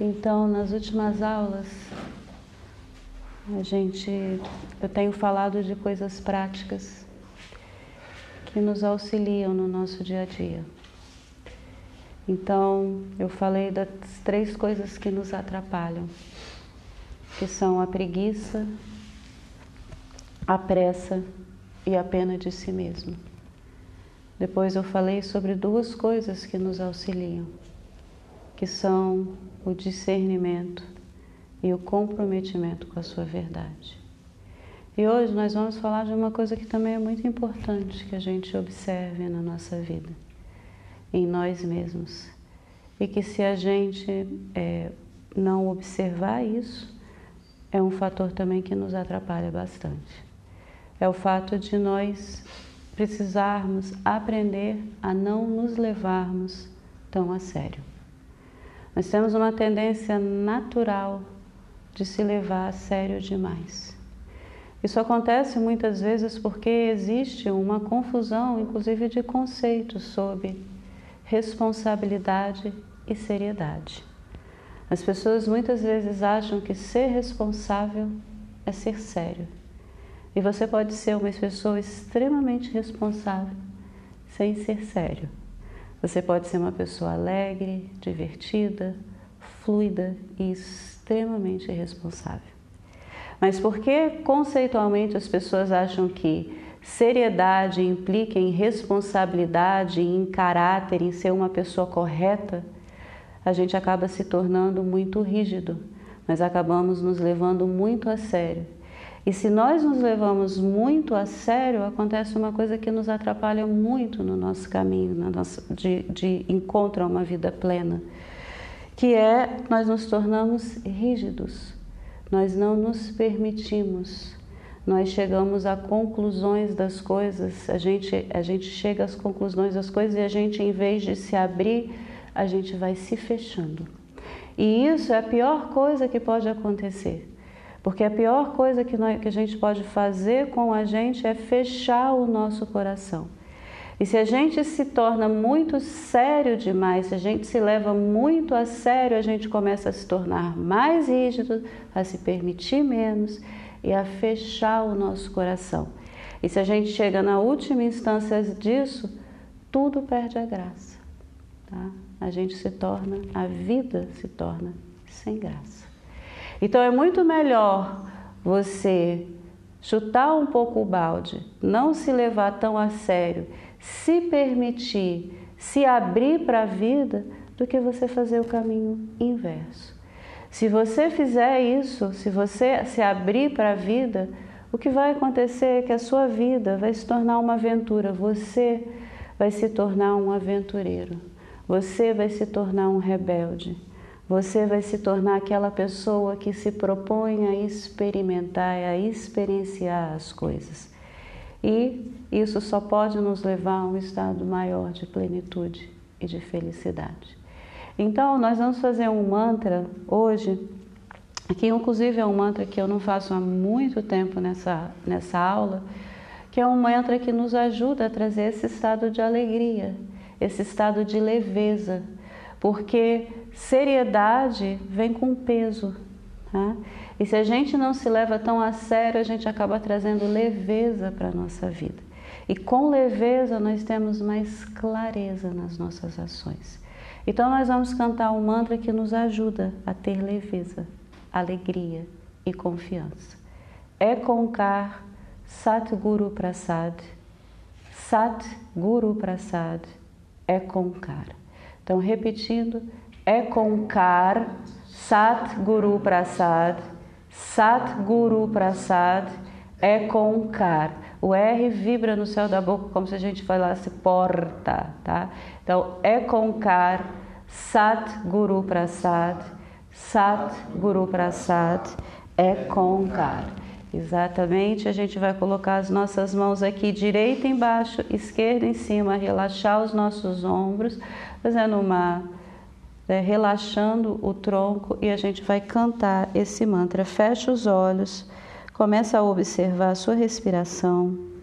Então, nas últimas aulas, a gente, eu tenho falado de coisas práticas que nos auxiliam no nosso dia a dia. Então, eu falei das três coisas que nos atrapalham, que são a preguiça, a pressa e a pena de si mesmo. Depois eu falei sobre duas coisas que nos auxiliam, que são o discernimento e o comprometimento com a sua verdade. E hoje nós vamos falar de uma coisa que também é muito importante que a gente observe na nossa vida, em nós mesmos. E que se a gente é, não observar isso, é um fator também que nos atrapalha bastante. É o fato de nós precisarmos aprender a não nos levarmos tão a sério. Nós temos uma tendência natural de se levar a sério demais. Isso acontece muitas vezes porque existe uma confusão, inclusive de conceitos sobre responsabilidade e seriedade. As pessoas muitas vezes acham que ser responsável é ser sério. E você pode ser uma pessoa extremamente responsável sem ser sério. Você pode ser uma pessoa alegre, divertida, fluida e extremamente responsável. Mas por que conceitualmente as pessoas acham que seriedade implica em responsabilidade, em caráter, em ser uma pessoa correta? A gente acaba se tornando muito rígido, mas acabamos nos levando muito a sério e se nós nos levamos muito a sério, acontece uma coisa que nos atrapalha muito no nosso caminho na nossa, de, de encontro a uma vida plena, que é nós nos tornamos rígidos, nós não nos permitimos, nós chegamos a conclusões das coisas, a gente, a gente chega às conclusões das coisas e a gente, em vez de se abrir, a gente vai se fechando. E isso é a pior coisa que pode acontecer porque a pior coisa que, nós, que a gente pode fazer com a gente é fechar o nosso coração. E se a gente se torna muito sério demais, se a gente se leva muito a sério, a gente começa a se tornar mais rígido, a se permitir menos e a fechar o nosso coração. E se a gente chega na última instância disso, tudo perde a graça. Tá? A gente se torna, a vida se torna sem graça. Então é muito melhor você chutar um pouco o balde, não se levar tão a sério, se permitir, se abrir para a vida, do que você fazer o caminho inverso. Se você fizer isso, se você se abrir para a vida, o que vai acontecer é que a sua vida vai se tornar uma aventura, você vai se tornar um aventureiro, você vai se tornar um rebelde. Você vai se tornar aquela pessoa que se propõe a experimentar, a experienciar as coisas. E isso só pode nos levar a um estado maior de plenitude e de felicidade. Então, nós vamos fazer um mantra hoje, que inclusive é um mantra que eu não faço há muito tempo nessa, nessa aula, que é um mantra que nos ajuda a trazer esse estado de alegria, esse estado de leveza, porque seriedade vem com peso. Tá? E se a gente não se leva tão a sério, a gente acaba trazendo leveza para a nossa vida. E com leveza nós temos mais clareza nas nossas ações. Então nós vamos cantar um mantra que nos ajuda a ter leveza, alegria e confiança. É Concar Sat Guru Prasad. Sat Guru Prasad é Concar. Então repetindo, Car, Sat Guru Prasad, Sat Guru Prasad, Car. O R vibra no céu da boca como se a gente falasse porta, tá? Então, Car, Sat Guru Prasad, Sat Guru Prasad, Car. Exatamente, a gente vai colocar as nossas mãos aqui, direita embaixo, esquerda em cima, relaxar os nossos ombros, fazendo uma né, relaxando o tronco e a gente vai cantar esse mantra. Fecha os olhos, começa a observar a sua respiração.